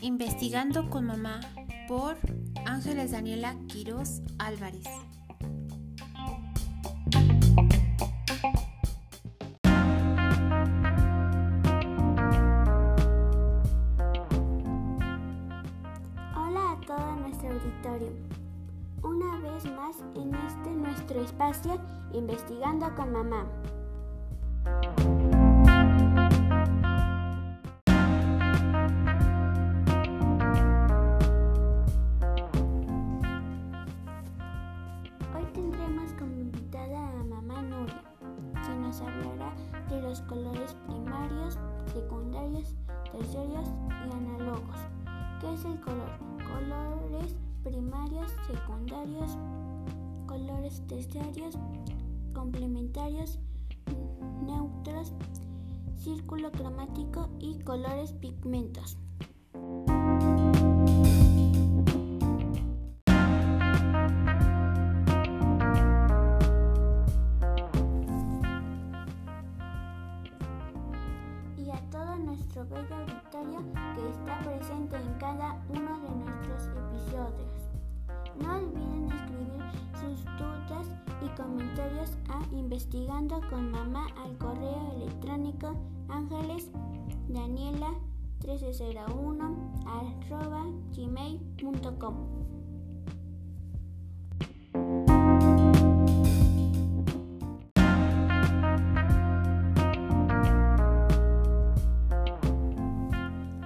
Investigando con mamá por Ángeles Daniela Quiroz Álvarez. Hola a todo nuestro auditorio. Una vez más en este nuestro espacio Investigando con mamá. Hablará de los colores primarios, secundarios, terciarios y análogos. ¿Qué es el color? Colores primarios, secundarios, colores terciarios, complementarios, neutros, círculo cromático y colores pigmentos. Comentarios a investigando con mamá al correo electrónico ángeles daniela 1301 arroba gmail.com.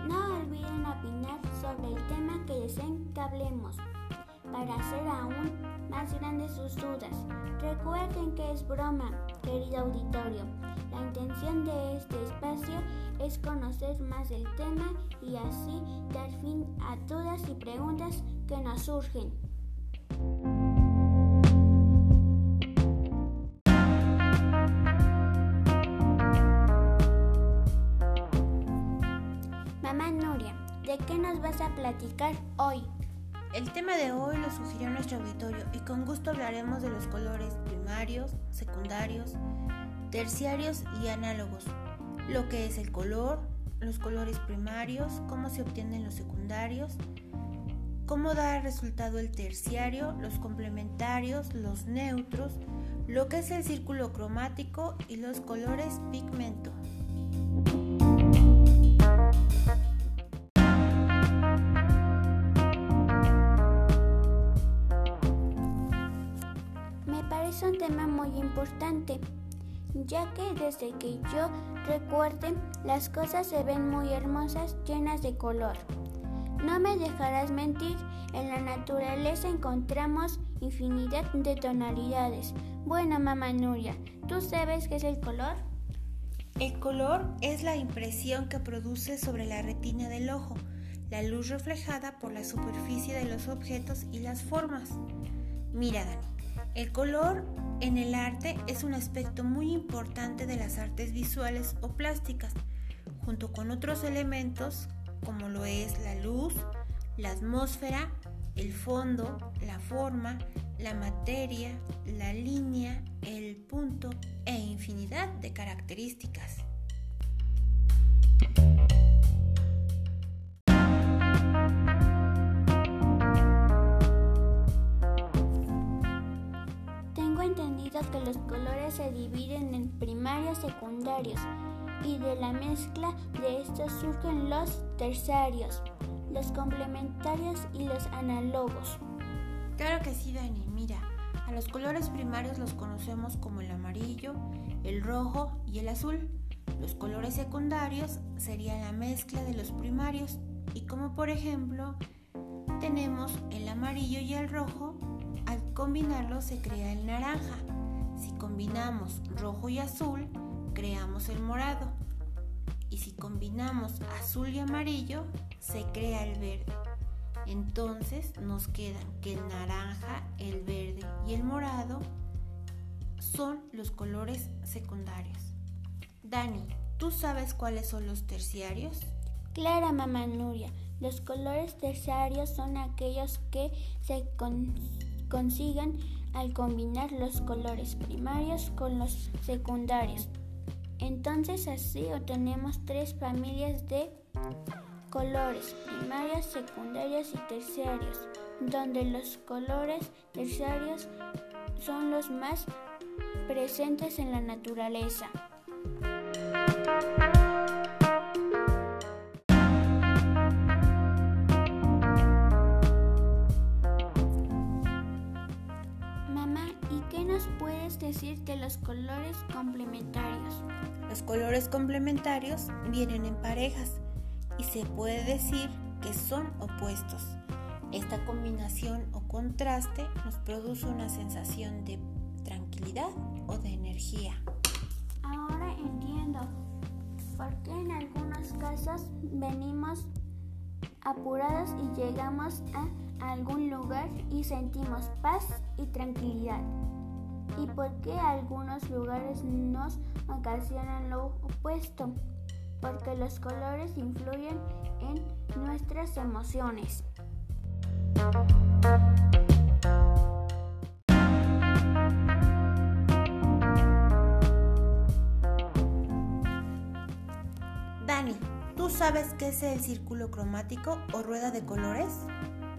No olviden opinar sobre el tema que deseen que hablemos para hacer aún más grandes sus dudas. Recuerden que es broma, querido auditorio. La intención de este espacio es conocer más del tema y así dar fin a dudas y preguntas que nos surgen. Mamá Nuria, ¿de qué nos vas a platicar hoy? El tema de hoy lo sugirió nuestro auditorio y con gusto hablaremos de los colores primarios, secundarios, terciarios y análogos. Lo que es el color, los colores primarios, cómo se obtienen los secundarios, cómo da resultado el terciario, los complementarios, los neutros, lo que es el círculo cromático y los colores pigmento. Un tema muy importante, ya que desde que yo recuerde las cosas se ven muy hermosas, llenas de color. No me dejarás mentir, en la naturaleza encontramos infinidad de tonalidades. Bueno, mamá Nuria, ¿tú sabes qué es el color? El color es la impresión que produce sobre la retina del ojo, la luz reflejada por la superficie de los objetos y las formas. Mira, Dani, el color en el arte es un aspecto muy importante de las artes visuales o plásticas, junto con otros elementos como lo es la luz, la atmósfera, el fondo, la forma, la materia, la línea, el punto e infinidad de características. Secundarios y de la mezcla de estos surgen los terciarios, los complementarios y los análogos. Claro que sí, Dani. Mira, a los colores primarios los conocemos como el amarillo, el rojo y el azul. Los colores secundarios serían la mezcla de los primarios y como por ejemplo tenemos el amarillo y el rojo, al combinarlos se crea el naranja. Si combinamos rojo y azul, creamos el morado. Y si combinamos azul y amarillo, se crea el verde. Entonces nos quedan que el naranja, el verde y el morado son los colores secundarios. Dani, ¿tú sabes cuáles son los terciarios? Clara, mamá Nuria, los colores terciarios son aquellos que se con- consiguen al combinar los colores primarios con los secundarios. Entonces así obtenemos tres familias de colores primarios, secundarios y terciarios, donde los colores terciarios son los más presentes en la naturaleza. Decir de los colores complementarios? Los colores complementarios vienen en parejas y se puede decir que son opuestos. Esta combinación o contraste nos produce una sensación de tranquilidad o de energía. Ahora entiendo por qué en algunos casos venimos apurados y llegamos a algún lugar y sentimos paz y tranquilidad. Y por qué algunos lugares nos ocasionan lo opuesto. Porque los colores influyen en nuestras emociones. Dani, ¿tú sabes qué es el círculo cromático o rueda de colores?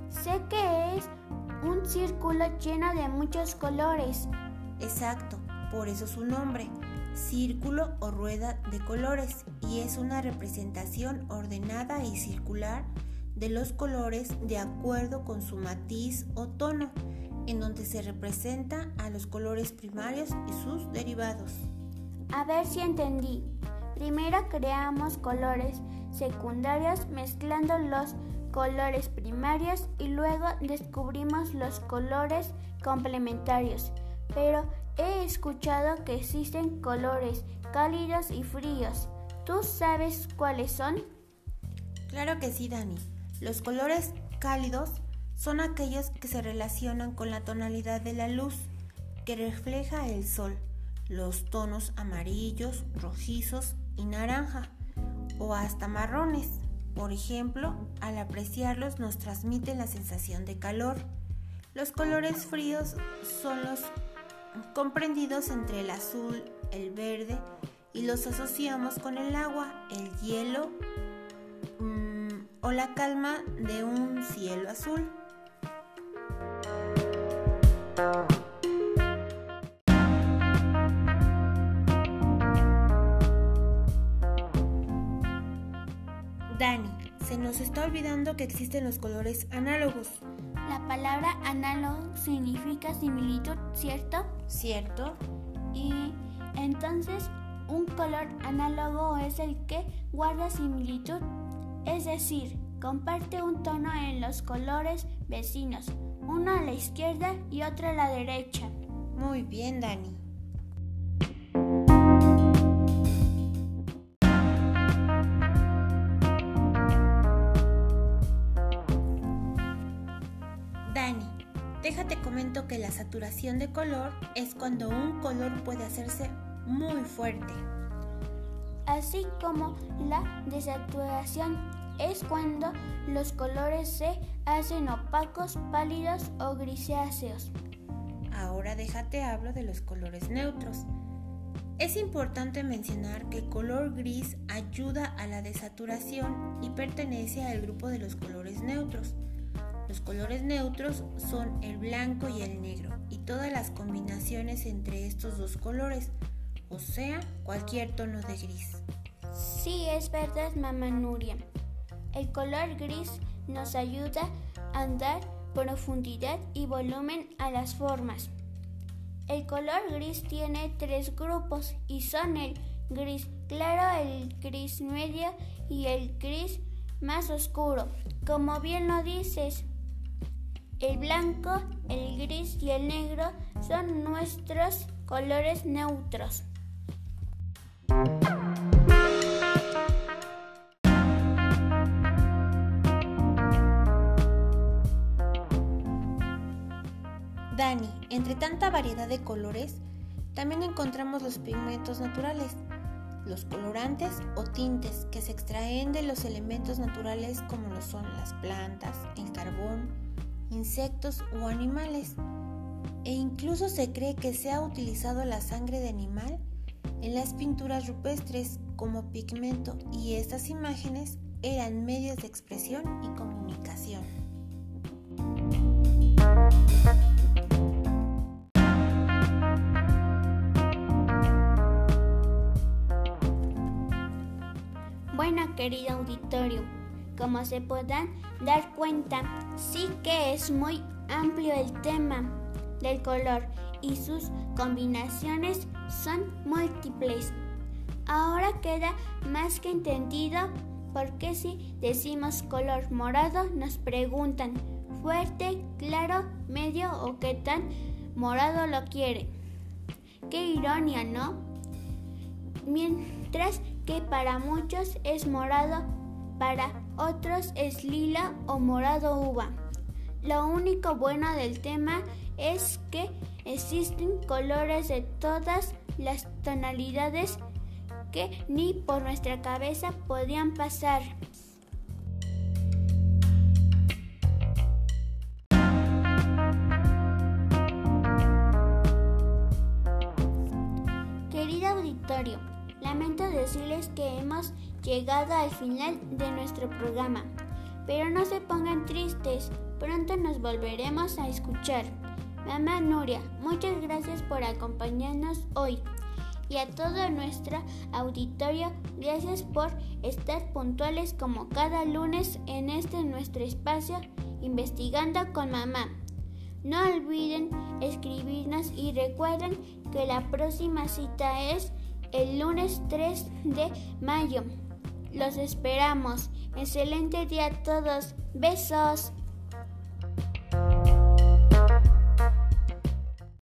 Sé que es un círculo lleno de muchos colores. Exacto, por eso su nombre, círculo o rueda de colores, y es una representación ordenada y circular de los colores de acuerdo con su matiz o tono, en donde se representa a los colores primarios y sus derivados. A ver si entendí. Primero creamos colores secundarios mezclando los colores primarios y luego descubrimos los colores complementarios. Pero he escuchado que existen colores cálidos y fríos. ¿Tú sabes cuáles son? Claro que sí, Dani. Los colores cálidos son aquellos que se relacionan con la tonalidad de la luz que refleja el sol, los tonos amarillos, rojizos y naranja o hasta marrones. Por ejemplo, al apreciarlos nos transmiten la sensación de calor. Los colores fríos son los comprendidos entre el azul, el verde y los asociamos con el agua, el hielo mmm, o la calma de un cielo azul. Dani, se nos está olvidando que existen los colores análogos. La palabra análogo significa similitud, ¿cierto? ¿Cierto? Y entonces un color análogo es el que guarda similitud, es decir, comparte un tono en los colores vecinos, uno a la izquierda y otro a la derecha. Muy bien, Dani. Que la saturación de color es cuando un color puede hacerse muy fuerte. Así como la desaturación es cuando los colores se hacen opacos, pálidos o grisáceos. Ahora déjate hablo de los colores neutros. Es importante mencionar que el color gris ayuda a la desaturación y pertenece al grupo de los colores neutros. Los colores neutros son el blanco y el negro y todas las combinaciones entre estos dos colores, o sea, cualquier tono de gris. Sí, es verdad, mamá Nuria. El color gris nos ayuda a dar profundidad y volumen a las formas. El color gris tiene tres grupos y son el gris claro, el gris medio y el gris más oscuro. Como bien lo dices, el blanco, el gris y el negro son nuestros colores neutros. Dani, entre tanta variedad de colores, también encontramos los pigmentos naturales, los colorantes o tintes que se extraen de los elementos naturales como lo son las plantas, el carbón, insectos o animales. e incluso se cree que se ha utilizado la sangre de animal en las pinturas rupestres como pigmento y estas imágenes eran medios de expresión y comunicación. Bueno, querido auditorio, como se podrán dar cuenta, sí que es muy amplio el tema del color y sus combinaciones son múltiples. Ahora queda más que entendido por qué si decimos color morado nos preguntan fuerte, claro, medio o qué tan morado lo quiere. Qué ironía, ¿no? Mientras que para muchos es morado, para otros es lila o morado uva. Lo único bueno del tema es que existen colores de todas las tonalidades que ni por nuestra cabeza podían pasar. Querido auditorio, lamento decirles que hemos llegado al final de nuestro programa, pero no se pongan tristes, pronto nos volveremos a escuchar. Mamá Nuria, muchas gracias por acompañarnos hoy. Y a todo nuestro auditorio, gracias por estar puntuales como cada lunes en este nuestro espacio investigando con mamá. No olviden escribirnos y recuerden que la próxima cita es el lunes 3 de mayo. Los esperamos. Excelente día a todos. Besos.